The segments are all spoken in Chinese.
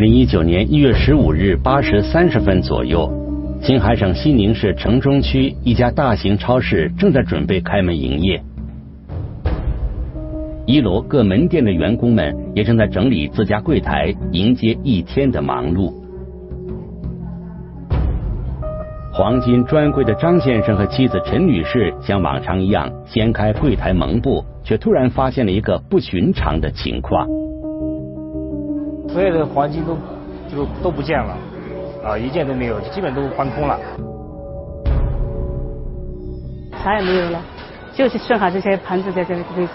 二零一九年一月十五日八时三十分左右，青海省西宁市城中区一家大型超市正在准备开门营业，一楼各门店的员工们也正在整理自家柜台，迎接一天的忙碌。黄金专柜的张先生和妻子陈女士像往常一样掀开柜台蒙布，却突然发现了一个不寻常的情况。所有的黄金都就都不见了，啊，一件都没有，基本都搬空了。啥也没有了，就是剩下这些盘子在这个位置。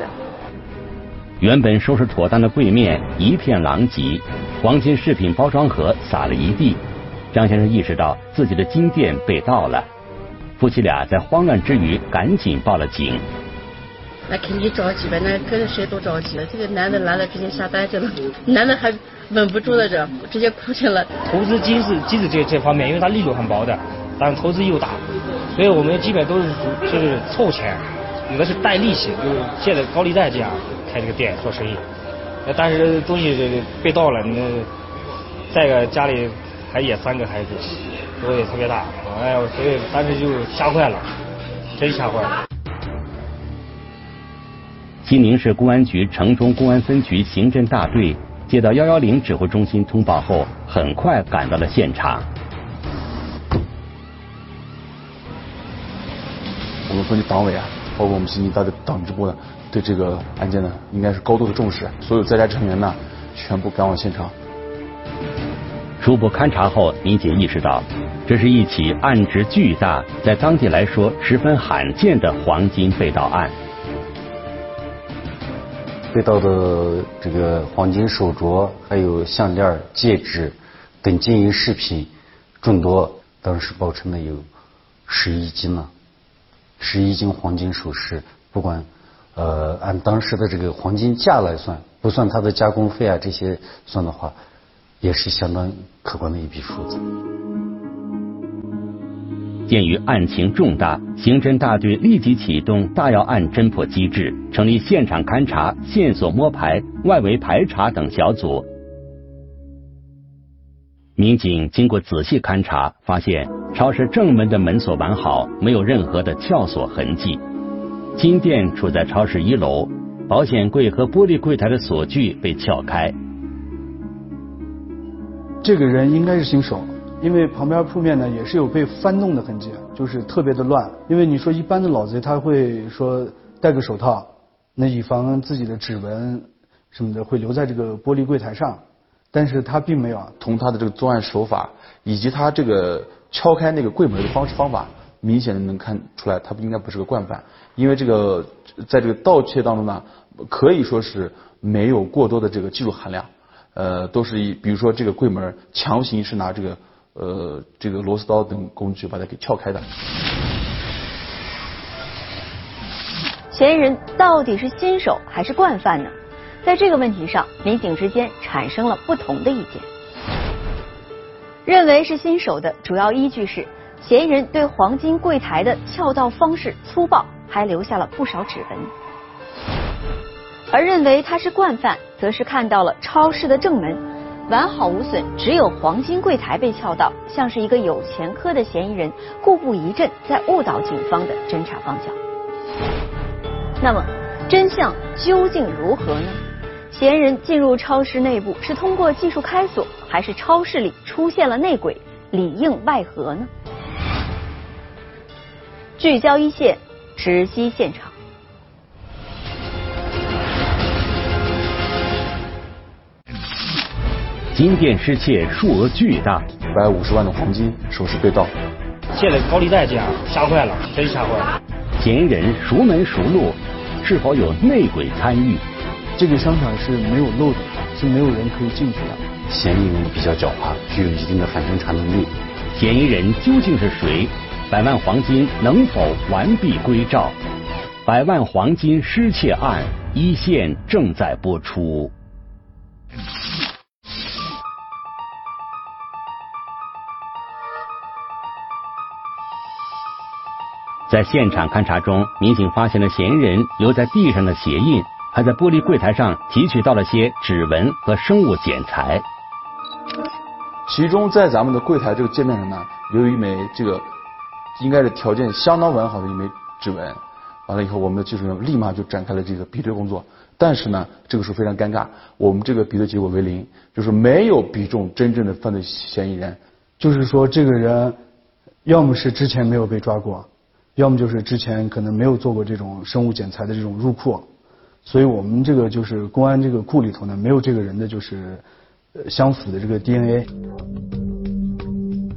原本收拾妥当的柜面一片狼藉，黄金饰品包装盒撒了一地。张先生意识到自己的金店被盗了，夫妻俩在慌乱之余赶紧报了警。那肯定着急呗，那跟着谁都着急了。这个男的来了，直接下单去了，男的还稳不住了，这直接哭去了。投资金是金子这这方面，因为它利润很薄的，但投资又大，所以我们基本都是就是凑钱，有的是带利息，就是借的高利贷这样开这个店做生意。那但是东西被盗了，那再个家里还也三个孩子，都也特别大，哎呀，所以当时就吓坏了，真吓坏了。西宁市公安局城中公安分局刑侦大队接到幺幺零指挥中心通报后，很快赶到了现场。我们分局党委啊，包括我们刑警大队党支部呢，对这个案件呢，应该是高度的重视。所有在宅成员呢，全部赶往现场。初步勘查后，民警意识到，这是一起案值巨大、在当地来说十分罕见的黄金被盗案。被盗的这个黄金手镯、还有项链、戒指等金银饰品众多，当时报称的有十一斤呢，十一斤黄金首饰，不管呃按当时的这个黄金价来算，不算它的加工费啊这些算的话，也是相当可观的一笔数字。鉴于案情重大，刑侦大队立即启动大要案侦破机制，成立现场勘查、线索摸排、外围排查等小组。民警经过仔细勘查，发现超市正门的门锁完好，没有任何的撬锁痕迹。金店处在超市一楼，保险柜和玻璃柜台的锁具被撬开。这个人应该是新手。因为旁边铺面呢也是有被翻动的痕迹，就是特别的乱。因为你说一般的老贼他会说戴个手套，那以防自己的指纹什么的会留在这个玻璃柜台上，但是他并没有。从他的这个作案手法以及他这个敲开那个柜门的方式方法，明显的能看出来他不应该不是个惯犯。因为这个在这个盗窃当中呢，可以说是没有过多的这个技术含量，呃，都是以比如说这个柜门强行是拿这个。呃，这个螺丝刀等工具把它给撬开的。嫌疑人到底是新手还是惯犯呢？在这个问题上，民警之间产生了不同的意见。认为是新手的主要依据是，嫌疑人对黄金柜台的撬盗方式粗暴，还留下了不少指纹。而认为他是惯犯，则是看到了超市的正门。完好无损，只有黄金柜台被撬到，像是一个有前科的嫌疑人，故布疑阵，在误导警方的侦查方向。那么，真相究竟如何呢？嫌疑人进入超市内部是通过技术开锁，还是超市里出现了内鬼，里应外合呢？聚焦一线，直击现场。金店失窃，数额巨大，一百五十万的黄金首饰被盗，借了高利贷这样，吓坏了，真吓坏了。嫌疑人熟门熟路，是否有内鬼参与？这个商场是没有漏洞，是没有人可以进去的。嫌疑人比较狡猾，具有一定的反侦查能力。嫌疑人究竟是谁？百万黄金能否完璧归赵？百万黄金失窃案一线正在播出。在现场勘查中，民警发现了嫌疑人留在地上的鞋印，还在玻璃柜台上提取到了些指纹和生物检材。其中在咱们的柜台这个界面上呢，有一枚这个应该是条件相当完好的一枚指纹。完了以后，我们的技术人员立马就展开了这个比对工作。但是呢，这个时候非常尴尬，我们这个比对结果为零，就是没有比中真正的犯罪嫌疑人。就是说，这个人要么是之前没有被抓过，要么就是之前可能没有做过这种生物检材的这种入库。所以我们这个就是公安这个库里头呢，没有这个人的就是相符的这个 DNA。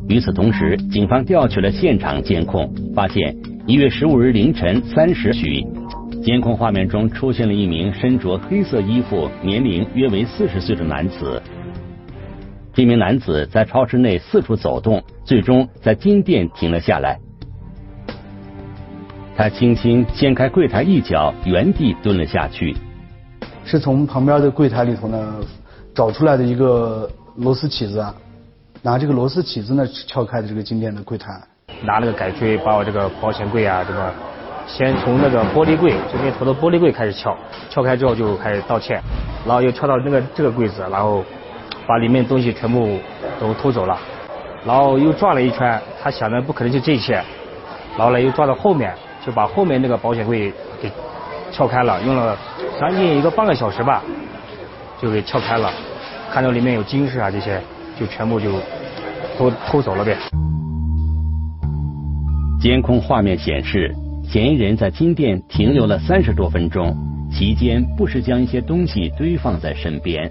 与此同时，警方调取了现场监控，发现一月十五日凌晨三时许，监控画面中出现了一名身着黑色衣服、年龄约为四十岁的男子。这名男子在超市内四处走动，最终在金店停了下来。他轻轻掀开柜台一角，原地蹲了下去。是从旁边的柜台里头呢找出来的一个螺丝起子。拿这个螺丝起子呢撬开的这个金店的柜台，拿那个改锥把我这个保险柜啊，这个先从那个玻璃柜这边头的玻璃柜开始撬，撬开之后就开始盗窃，然后又撬到那个这个柜子，然后把里面东西全部都偷走了，然后又转了一圈，他想着不可能就这些，然后呢又转到后面，就把后面那个保险柜给撬开了，用了将近一个半个小时吧，就给撬开了，看到里面有金饰啊这些。就全部就都偷走了呗。监控画面显示，嫌疑人在金店停留了三十多分钟，期间不时将一些东西堆放在身边。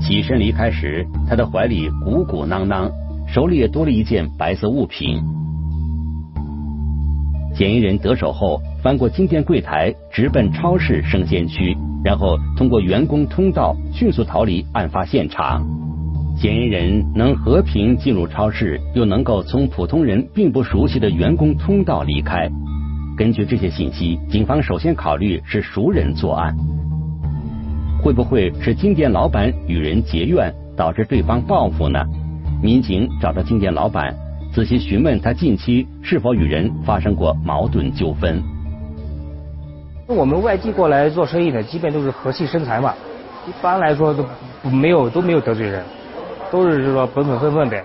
起身离开时，他的怀里鼓鼓囊囊，手里也多了一件白色物品。嫌疑人得手后，翻过金店柜台，直奔超市生鲜区，然后通过员工通道迅速逃离案发现场。嫌疑人能和平进入超市，又能够从普通人并不熟悉的员工通道离开。根据这些信息，警方首先考虑是熟人作案。会不会是金店老板与人结怨，导致对方报复呢？民警找到金店老板，仔细询问他近期是否与人发生过矛盾纠纷。我们外地过来做生意的，基本都是和气生财嘛，一般来说都没有都没有得罪人。都是说本本分分的。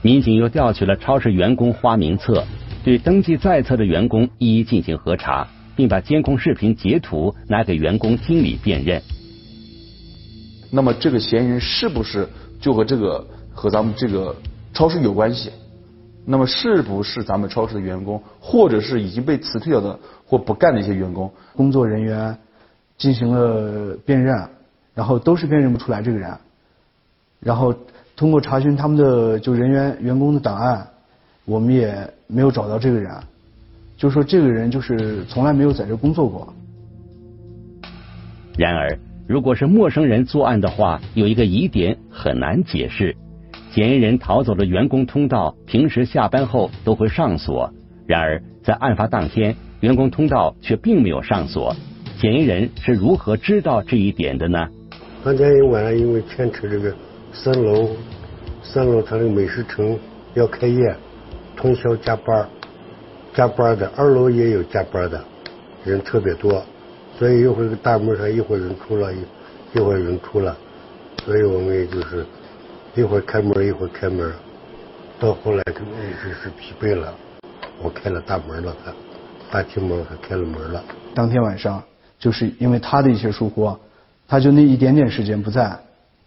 民警又调取了超市员工花名册，对登记在册的员工一一进行核查，并把监控视频截图拿给员工经理辨认。那么这个嫌疑人是不是就和这个和咱们这个超市有关系？那么是不是咱们超市的员工，或者是已经被辞退掉的或不干的一些员工？工作人员进行了辨认。然后都是辨认不出来这个人，然后通过查询他们的就人员员工的档案，我们也没有找到这个人，就说这个人就是从来没有在这工作过。然而，如果是陌生人作案的话，有一个疑点很难解释：嫌疑人逃走的员工通道平时下班后都会上锁，然而在案发当天，员工通道却并没有上锁，嫌疑人是如何知道这一点的呢？当天晚上，因为牵扯这个三楼，三楼它那个美食城要开业，通宵加班加班的二楼也有加班的，人特别多，所以一会儿大门上一会儿人出了，一一会儿人出了，所以我们也就是一会儿开门一会儿开门，到后来就一直是疲惫了，我开了大门了，他大厅门还开了门了。当天晚上就是因为他的一些疏忽。他就那一点点时间不在，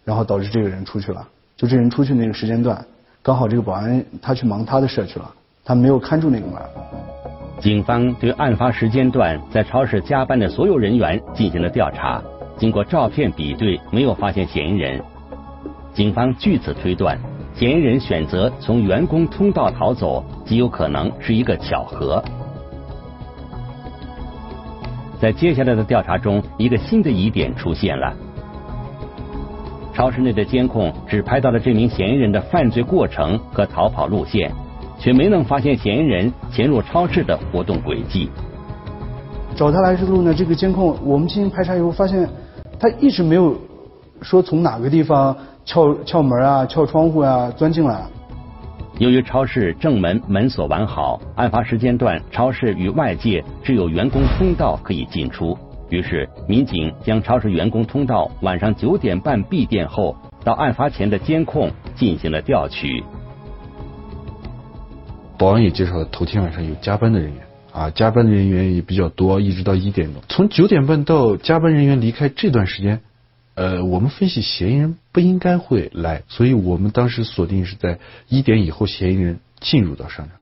然后导致这个人出去了。就这人出去那个时间段，刚好这个保安他去忙他的事去了，他没有看住那个门。警方对案发时间段在超市加班的所有人员进行了调查，经过照片比对，没有发现嫌疑人。警方据此推断，嫌疑人选择从员工通道逃走，极有可能是一个巧合。在接下来的调查中，一个新的疑点出现了。超市内的监控只拍到了这名嫌疑人的犯罪过程和逃跑路线，却没能发现嫌疑人潜入超市的活动轨迹。找他来之路呢，这个监控我们进行排查以后，发现他一直没有说从哪个地方撬撬门啊、撬窗户啊钻进来。由于超市正门门锁完好，案发时间段超市与外界只有员工通道可以进出，于是民警将超市员工通道晚上九点半闭店后，到案发前的监控进行了调取。保安也介绍了，头天晚上有加班的人员啊，加班的人员也比较多，一直到一点钟。从九点半到加班人员离开这段时间，呃，我们分析嫌疑人不应该会来，所以我们当时锁定是在一点以后嫌疑人进入到商场。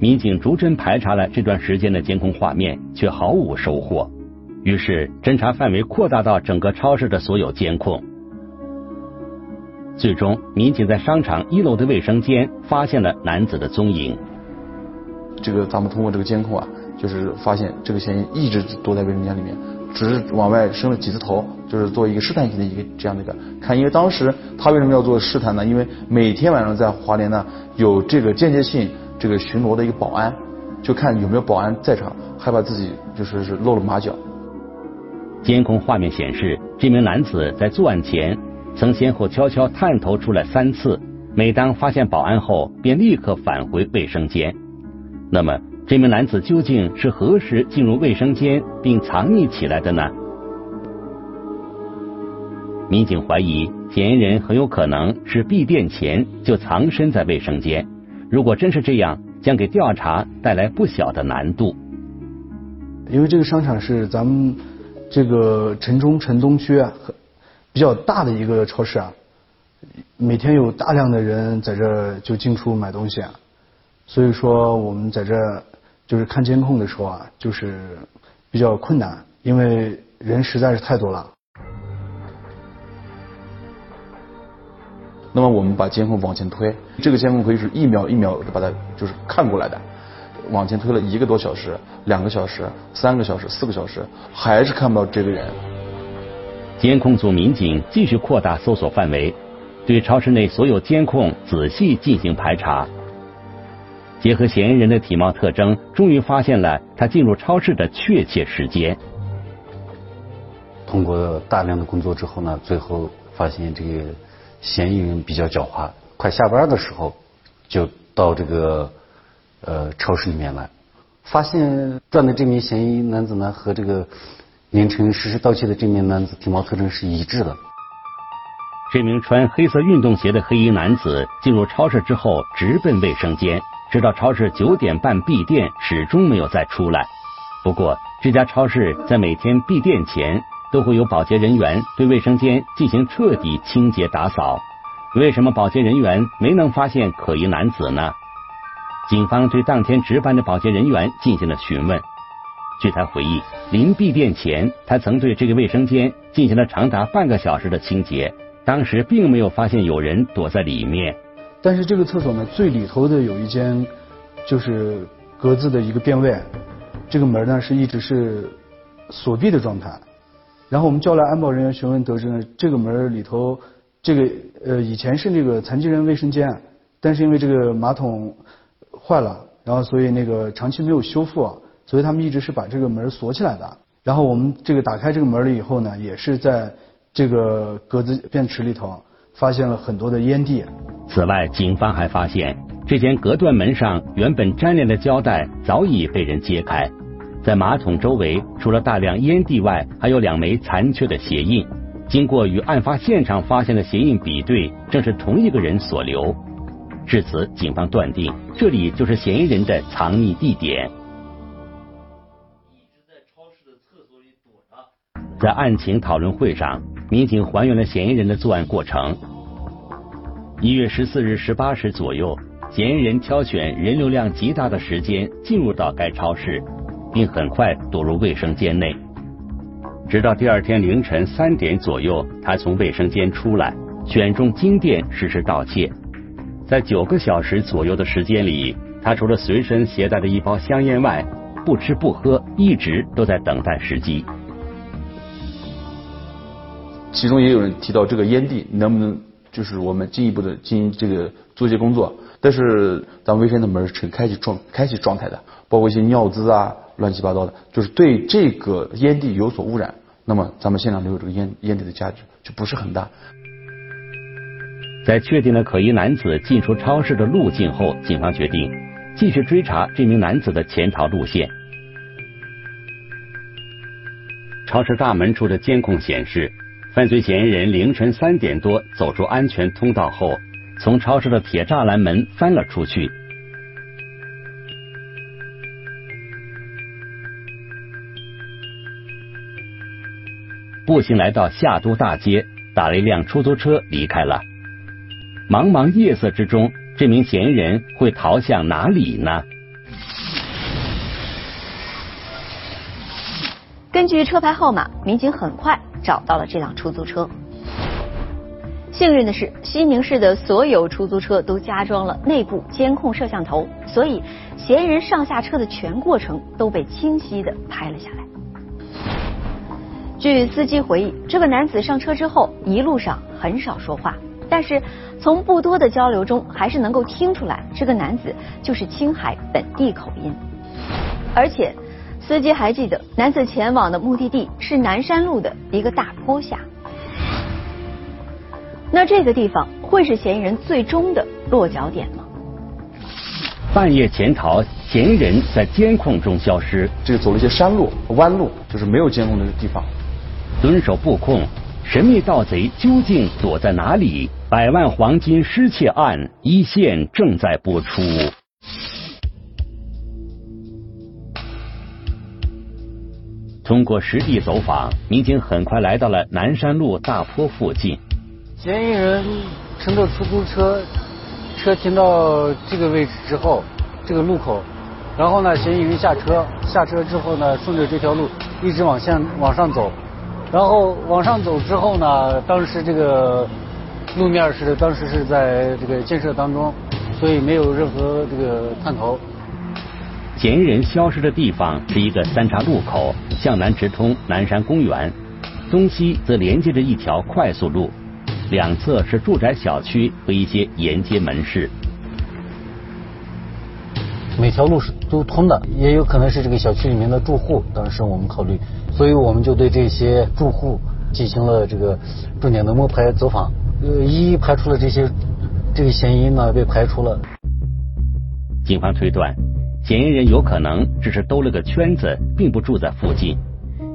民警逐帧排查了这段时间的监控画面，却毫无收获。于是侦查范围扩大到整个超市的所有监控。最终，民警在商场一楼的卫生间发现了男子的踪影。这个咱们通过这个监控啊，就是发现这个嫌疑一直躲在卫生间里面，只是往外伸了几次头，就是做一个试探性的一个这样的一个看。因为当时他为什么要做试探呢？因为每天晚上在华联呢有这个间接性这个巡逻的一个保安，就看有没有保安在场，害怕自己就是是露了马脚。监控画面显示，这名男子在作案前。曾先后悄悄探头出来三次，每当发现保安后，便立刻返回卫生间。那么，这名男子究竟是何时进入卫生间并藏匿起来的呢？民警怀疑嫌疑人很有可能是闭店前就藏身在卫生间。如果真是这样，将给调查带来不小的难度。因为这个商场是咱们这个城中城东区啊。比较大的一个超市啊，每天有大量的人在这就进出买东西啊，所以说我们在这就是看监控的时候啊，就是比较困难，因为人实在是太多了。那么我们把监控往前推，这个监控可以是一秒一秒的把它就是看过来的，往前推了一个多小时、两个小时、三个小时、四个小时，还是看不到这个人。监控组民警继续扩大搜索范围，对超市内所有监控仔细进行排查。结合嫌疑人的体貌特征，终于发现了他进入超市的确切时间。通过大量的工作之后呢，最后发现这个嫌疑人比较狡猾，快下班的时候就到这个呃超市里面来，发现赚的这名嫌疑男子呢和这个。凌晨实施盗窃的这名男子体貌特征是一致的。这名穿黑色运动鞋的黑衣男子进入超市之后，直奔卫生间，直到超市九点半闭店，始终没有再出来。不过，这家超市在每天闭店前都会有保洁人员对卫生间进行彻底清洁打扫。为什么保洁人员没能发现可疑男子呢？警方对当天值班的保洁人员进行了询问。据他回忆，临闭店前，他曾对这个卫生间进行了长达半个小时的清洁，当时并没有发现有人躲在里面。但是这个厕所呢，最里头的有一间就是格子的一个便位，这个门呢是一直是锁闭的状态。然后我们叫来安保人员询问，得知呢，这个门里头这个呃以前是那个残疾人卫生间，但是因为这个马桶坏了，然后所以那个长期没有修复。所以他们一直是把这个门锁起来的。然后我们这个打开这个门了以后呢，也是在这个格子便池里头发现了很多的烟蒂。此外，警方还发现这间隔断门上原本粘连的胶带早已被人揭开，在马桶周围除了大量烟蒂外，还有两枚残缺的鞋印。经过与案发现场发现的鞋印比对，正是同一个人所留。至此，警方断定这里就是嫌疑人的藏匿地点。在案情讨论会上，民警还原了嫌疑人的作案过程。一月十四日十八时左右，嫌疑人挑选人流量极大的时间进入到该超市，并很快躲入卫生间内。直到第二天凌晨三点左右，他从卫生间出来，选中金店实施盗窃。在九个小时左右的时间里，他除了随身携带的一包香烟外，不吃不喝，一直都在等待时机。其中也有人提到这个烟蒂能不能就是我们进一步的进行这个做一些工作，但是咱们卫生的门是呈开启状开启状态的，包括一些尿渍啊乱七八糟的，就是对这个烟蒂有所污染，那么咱们现场留有这个烟烟蒂的价值就不是很大。在确定了可疑男子进出超市的路径后，警方决定继续追查这名男子的潜逃路线。超市大门处的监控显示。犯罪嫌疑人凌晨三点多走出安全通道后，从超市的铁栅栏门翻了出去。步行来到夏都大街，打了一辆出租车离开了。茫茫夜色之中，这名嫌疑人会逃向哪里呢？根据车牌号码，民警很快找到了这辆出租车。幸运的是，西宁市的所有出租车都加装了内部监控摄像头，所以嫌疑人上下车的全过程都被清晰的拍了下来。据司机回忆，这个男子上车之后一路上很少说话，但是从不多的交流中，还是能够听出来这个男子就是青海本地口音。而且司机还记得，男子前往的目的地是南山路的一个大坡下。那这个地方会是嫌疑人最终的落脚点吗？半夜潜逃，嫌疑人在监控中消失。这个走了一些山路、弯路，就是没有监控的地方。蹲守布控，神秘盗贼究竟躲在哪里？百万黄金失窃案一线正在播出。通过实地走访，民警很快来到了南山路大坡附近。嫌疑人乘着出租车，车停到这个位置之后，这个路口，然后呢，嫌疑人下车，下车之后呢，顺着这条路一直往向往上走。然后往上走之后呢，当时这个路面是当时是在这个建设当中，所以没有任何这个探头。嫌疑人消失的地方是一个三岔路口，向南直通南山公园，东西则连接着一条快速路，两侧是住宅小区和一些沿街门市。每条路是都通的，也有可能是这个小区里面的住户。当时我们考虑，所以我们就对这些住户进行了这个重点的摸排走访，呃，一一排除了这些这个嫌疑呢被排除了。警方推断，嫌疑人有可能只是兜了个圈子，并不住在附近。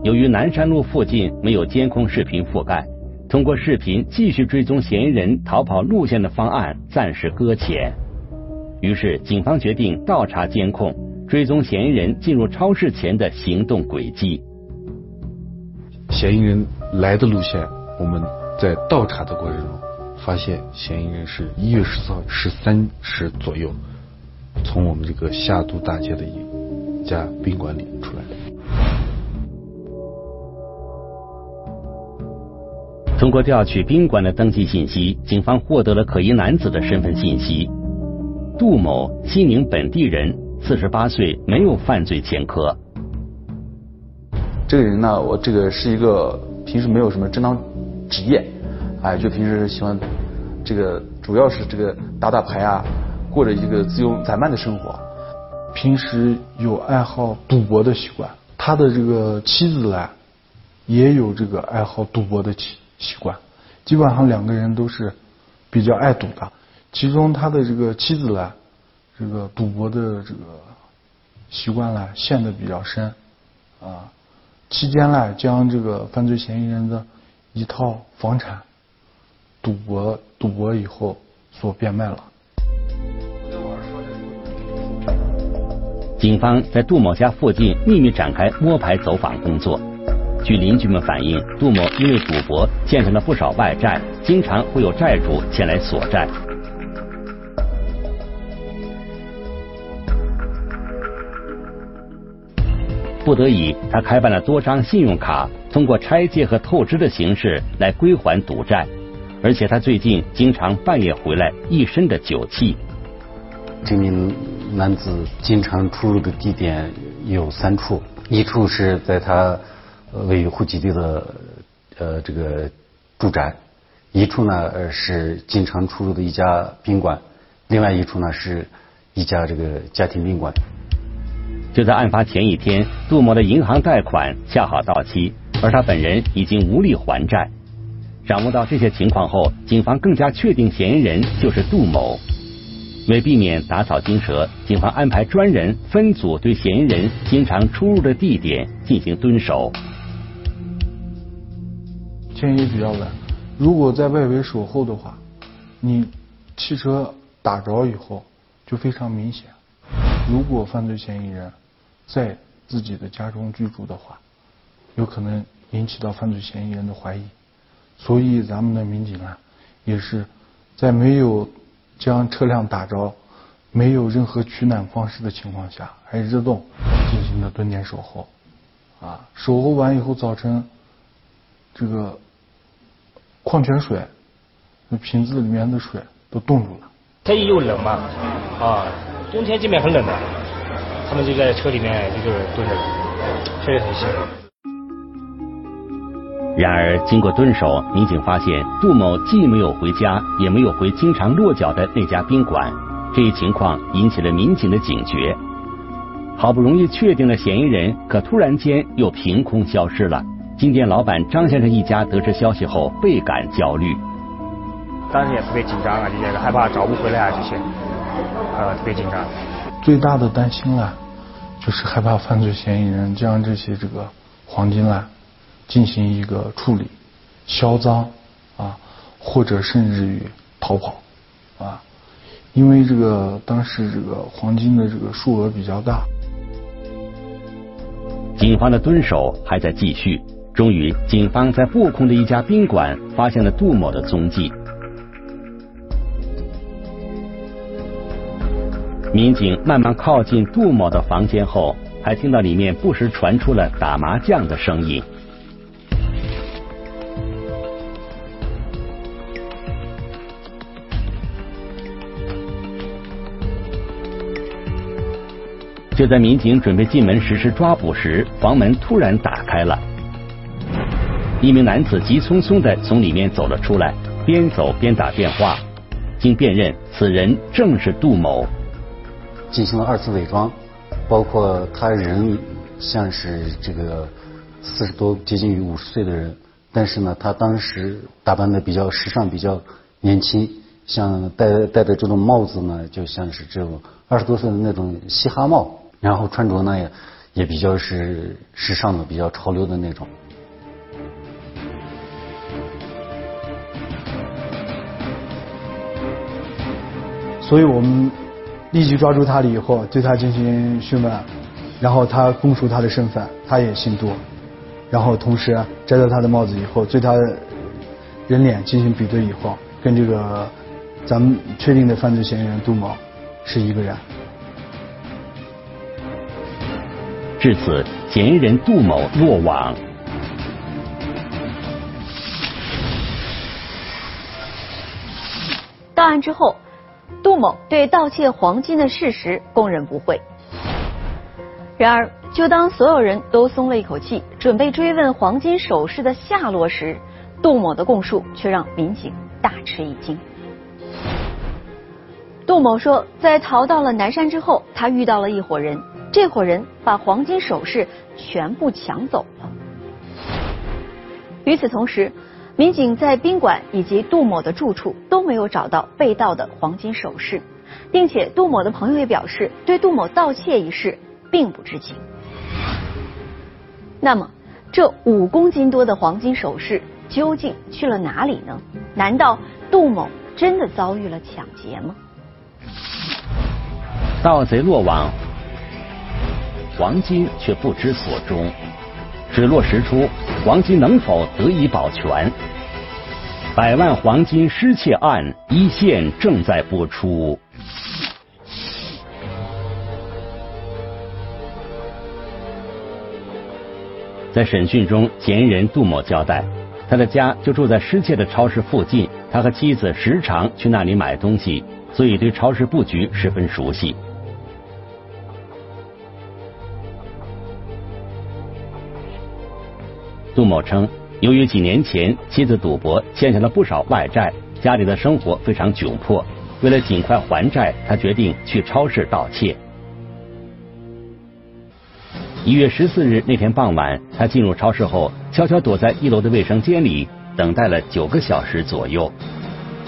由于南山路附近没有监控视频覆盖，通过视频继续追踪嫌疑人逃跑路线的方案暂时搁浅。于是，警方决定倒查监控，追踪嫌疑人进入超市前的行动轨迹。嫌疑人来的路线，我们在倒查的过程中，发现嫌疑人是一月十四号十三时左右，从我们这个夏都大街的一家宾馆里出来的。通过调取宾馆的登记信息，警方获得了可疑男子的身份信息。杜某，西宁本地人，四十八岁，没有犯罪前科。这个人呢，我这个是一个平时没有什么正当职业，哎，就平时喜欢这个，主要是这个打打牌啊，过着一个自由散漫的生活。平时有爱好赌博的习惯，他的这个妻子呢，也有这个爱好赌博的习习惯，基本上两个人都是比较爱赌的。其中他的这个妻子呢，这个赌博的这个习惯呢陷得比较深，啊，期间呢将这个犯罪嫌疑人的一套房产赌博赌博以后所变卖了。警方在杜某家附近秘密展开摸排走访工作。据邻居们反映，杜某因为赌博欠下了不少外债，经常会有债主前来索债。不得已，他开办了多张信用卡，通过拆借和透支的形式来归还赌债。而且他最近经常半夜回来，一身的酒气。这名男子经常出入的地点有三处，一处是在他位于户籍地的呃这个住宅，一处呢是经常出入的一家宾馆，另外一处呢是一家这个家庭宾馆。就在案发前一天，杜某的银行贷款恰好到期，而他本人已经无力还债。掌握到这些情况后，警方更加确定嫌疑人就是杜某。为避免打草惊蛇，警方安排专人分组对嫌疑人经常出入的地点进行蹲守。天也比较冷，如果在外围守候的话，你汽车打着以后就非常明显。如果犯罪嫌疑人在自己的家中居住的话，有可能引起到犯罪嫌疑人的怀疑。所以咱们的民警啊，也是在没有将车辆打着、没有任何取暖方式的情况下，还自动进行的蹲点守候。啊，守候完以后，早晨这个矿泉水那瓶子里面的水都冻住了。天气又冷嘛，啊，冬天这边很冷的，他们就在车里面就是蹲着，确实很辛苦。然而，经过蹲守，民警发现杜某既没有回家，也没有回经常落脚的那家宾馆。这一情况引起了民警的警觉。好不容易确定了嫌疑人，可突然间又凭空消失了。金店老板张先生一家得知消息后倍感焦虑，当时也特别紧张啊，就觉得害怕找不回来啊这些，呃，特别紧张。最大的担心了，就是害怕犯罪嫌疑人将这些这个黄金啊进行一个处理、销赃啊，或者甚至于逃跑啊，因为这个当时这个黄金的这个数额比较大。警方的蹲守还在继续，终于，警方在布控的一家宾馆发现了杜某的踪迹。民警慢慢靠近杜某的房间后，还听到里面不时传出了打麻将的声音。就在民警准备进门实施抓捕时，房门突然打开了，一名男子急匆匆的从里面走了出来，边走边打电话。经辨认，此人正是杜某。进行了二次伪装，包括他人像是这个四十多接近于五十岁的人，但是呢，他当时打扮的比较时尚，比较年轻，像戴戴的这种帽子呢，就像是这种二十多岁的那种嘻哈帽。然后穿着呢也也比较是时尚的，比较潮流的那种。所以我们立即抓住他了以后，对他进行讯问，然后他供述他的身份，他也姓杜，然后同时摘掉他的帽子以后，对他人脸进行比对以后，跟这个咱们确定的犯罪嫌疑人杜某是一个人。至此，嫌疑人杜某落网。到案之后，杜某对盗窃黄金的事实供认不讳。然而，就当所有人都松了一口气，准备追问黄金首饰的下落时，杜某的供述却让民警大吃一惊。杜某说，在逃到了南山之后，他遇到了一伙人。这伙人把黄金首饰全部抢走了。与此同时，民警在宾馆以及杜某的住处都没有找到被盗的黄金首饰，并且杜某的朋友也表示对杜某盗窃一事并不知情。那么，这五公斤多的黄金首饰究竟去了哪里呢？难道杜某真的遭遇了抢劫吗？盗贼落网。黄金却不知所终，水落石出，黄金能否得以保全？百万黄金失窃案一线正在播出。在审讯中，嫌疑人杜某交代，他的家就住在失窃的超市附近，他和妻子时常去那里买东西，所以对超市布局十分熟悉。杜某称，由于几年前妻子赌博欠下了不少外债，家里的生活非常窘迫。为了尽快还债，他决定去超市盗窃。一月十四日那天傍晚，他进入超市后，悄悄躲在一楼的卫生间里，等待了九个小时左右。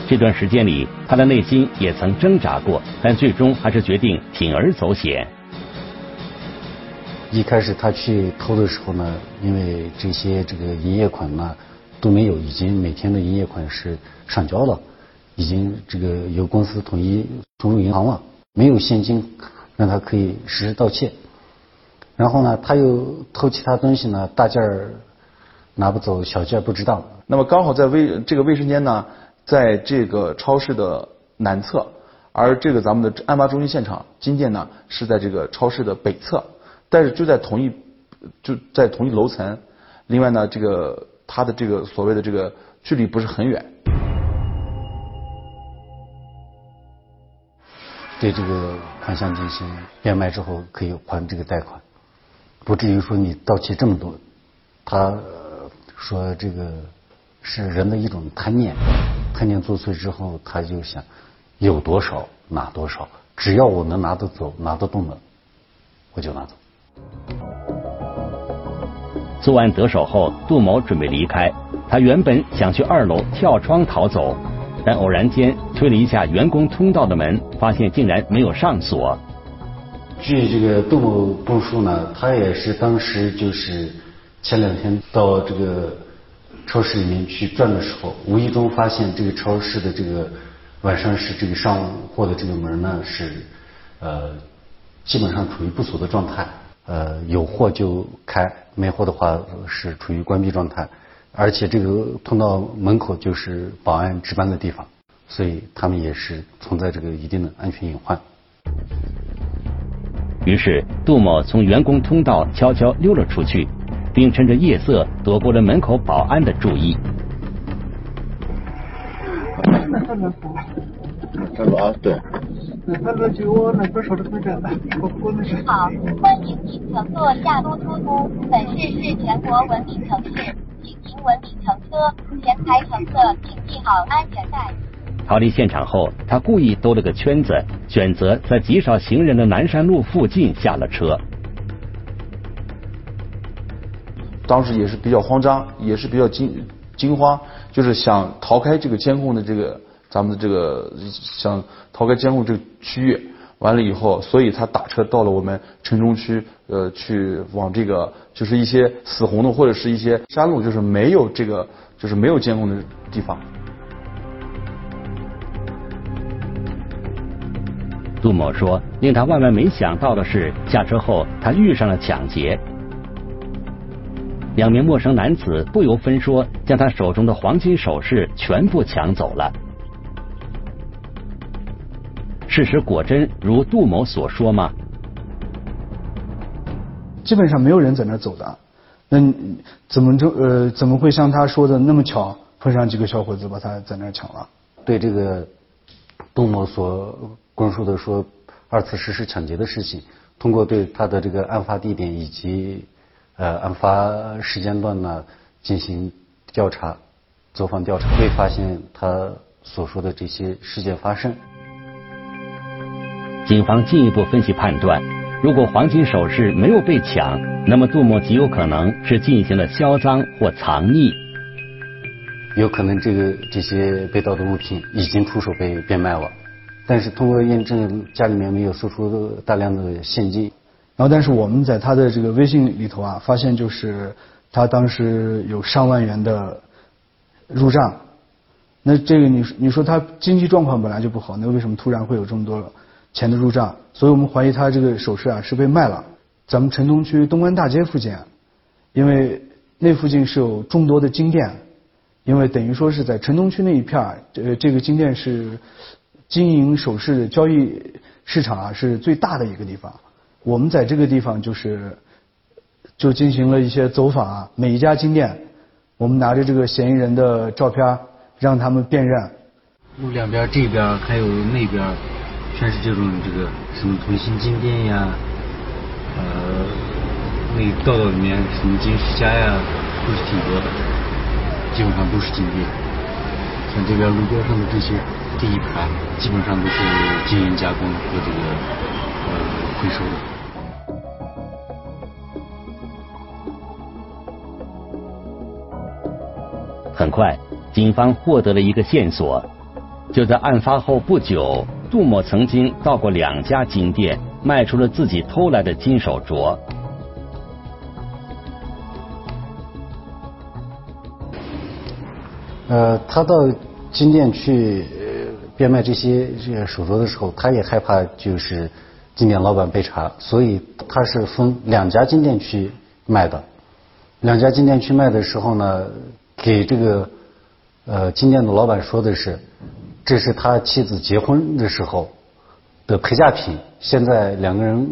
这段时间里，他的内心也曾挣扎过，但最终还是决定铤而走险。一开始他去偷的时候呢，因为这些这个营业款呢，都没有，已经每天的营业款是上交了，已经这个由公司统一存入银行了，没有现金让他可以实施盗窃。然后呢，他又偷其他东西呢，大件儿拿不走，小件儿不知道。那么刚好在卫这个卫生间呢，在这个超市的南侧，而这个咱们的案发中心现场金店呢是在这个超市的北侧，但是就在同一就在同一楼层。另外呢，这个他的这个所谓的这个距离不是很远。对这个款项进行变卖之后，可以还这个贷款，不至于说你盗窃这么多。他说这个是人的一种贪念，贪念作祟之后，他就想有多少拿多少，只要我能拿得走、拿得动的，我就拿走。作案得手后，杜某准备离开。他原本想去二楼跳窗逃走，但偶然间推了一下员工通道的门，发现竟然没有上锁。据这个杜某供述呢，他也是当时就是前两天到这个超市里面去转的时候，无意中发现这个超市的这个晚上是这个上货的这个门呢是呃基本上处于不锁的状态。呃，有货就开，没货的话是处于关闭状态，而且这个通道门口就是保安值班的地方，所以他们也是存在这个一定的安全隐患。于是，杜某从员工通道悄悄溜了出去，并趁着夜色躲过了门口保安的注意。这个啊，对。那个就我那边说的那个，我我那是。好，欢迎您乘坐夏都出租，本市是全国文明城市，请您文明乘车，前排乘客请系好安全带。逃离现场后，他故意兜了个圈子，选择在极少行人的南山路附近下了车。当时也是比较慌张，也是比较惊惊慌，就是想逃开这个监控的这个。咱们的这个想逃开监控这个区域，完了以后，所以他打车到了我们城中区，呃，去往这个就是一些死胡同或者是一些山路，就是没有这个就是没有监控的地方。杜某说，令他万万没想到的是，下车后他遇上了抢劫，两名陌生男子不由分说，将他手中的黄金首饰全部抢走了。事实果真如杜某所说吗？基本上没有人在那走的，那怎么就呃怎么会像他说的那么巧碰上几个小伙子把他在那抢了？对这个杜某所供述的说二次实施抢劫的事情，通过对他的这个案发地点以及呃案发时间段呢进行调查走访调查，会发现他所说的这些事件发生。警方进一步分析判断，如果黄金首饰没有被抢，那么杜某极有可能是进行了销赃或藏匿。有可能这个这些被盗的物品已经出手被变卖了，但是通过验证家里面没有搜出大量的现金。然后，但是我们在他的这个微信里头啊，发现就是他当时有上万元的入账。那这个你你说他经济状况本来就不好，那为什么突然会有这么多？钱的入账，所以我们怀疑他这个首饰啊是被卖了。咱们城东区东关大街附近，因为那附近是有众多的金店，因为等于说是在城东区那一片儿，呃，这个金店是经营首饰交易市场啊是最大的一个地方。我们在这个地方就是就进行了一些走访啊，每一家金店，我们拿着这个嫌疑人的照片让他们辨认。路两边这边还有那边。全是这种这个什么同心金店呀，呃，那个道道里面什么金世家呀，都是挺多的，基本上都是金店。像这边路边上的这些第一排，基本上都是经营加工和这个呃回收的。很快，警方获得了一个线索，就在案发后不久。杜某曾经到过两家金店，卖出了自己偷来的金手镯。呃，他到金店去变卖这些这些手镯的时候，他也害怕就是金店老板被查，所以他是分两家金店去卖的。两家金店去卖的时候呢，给这个呃金店的老板说的是，这是他妻子结婚的时候的陪嫁品，现在两个人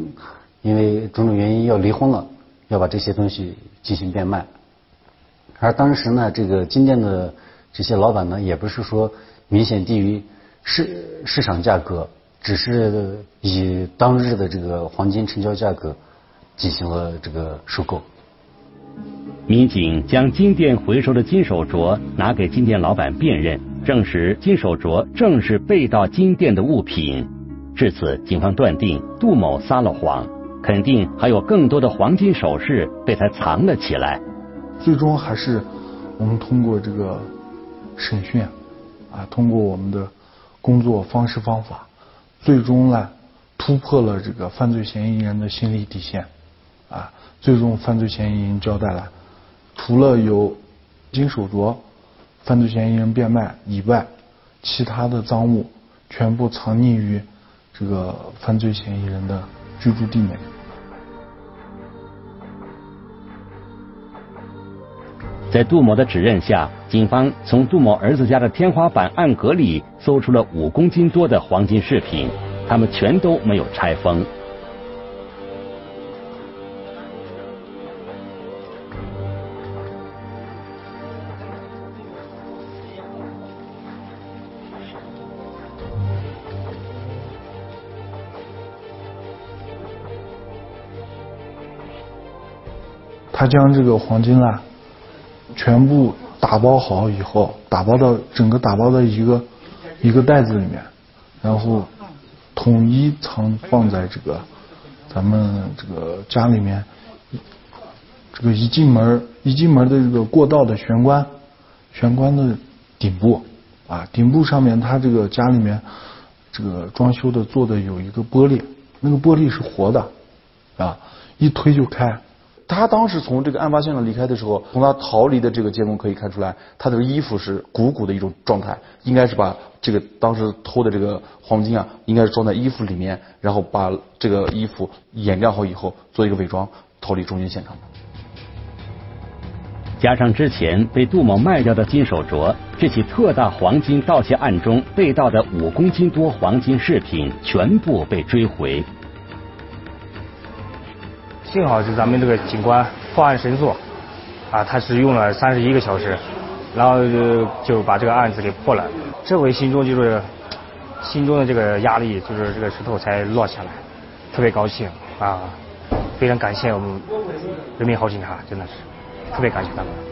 因为种种原因要离婚了，要把这些东西进行变卖。而当时呢，这个金店的这些老板呢，也不是说明显低于市市场价格，只是以当日的这个黄金成交价格进行了这个收购。民警将金店回收的金手镯拿给金店老板辨认，证实金手镯正是被盗金店的物品。至此，警方断定杜某撒了谎，肯定还有更多的黄金首饰被他藏了起来。最终还是我们通过这个审讯啊，通过我们的工作方式方法，最终呢突破了这个犯罪嫌疑人的心理底线啊。最终，犯罪嫌疑人交代了，除了有金手镯，犯罪嫌疑人变卖以外，其他的赃物全部藏匿于这个犯罪嫌疑人的居住地内。在杜某的指认下，警方从杜某儿子家的天花板暗格里搜出了五公斤多的黄金饰品，他们全都没有拆封。他将这个黄金呢，全部打包好以后，打包到整个打包到一个一个袋子里面，然后统一藏放在这个咱们这个家里面，这个一进门一进门的这个过道的玄关，玄关的顶部啊，顶部上面他这个家里面这个装修的做的有一个玻璃，那个玻璃是活的啊，一推就开。他当时从这个案发现场离开的时候，从他逃离的这个监控可以看出来，他的衣服是鼓鼓的一种状态，应该是把这个当时偷的这个黄金啊，应该是装在衣服里面，然后把这个衣服掩盖好以后，做一个伪装逃离中间现场。加上之前被杜某卖掉的金手镯，这起特大黄金盗窃案中被盗的五公斤多黄金饰品全部被追回。幸好是咱们这个警官破案神速，啊，他是用了三十一个小时，然后就就把这个案子给破了。这回心中就是心中的这个压力，就是这个石头才落下来，特别高兴啊！非常感谢我们人民好警察，真的是特别感谢他们。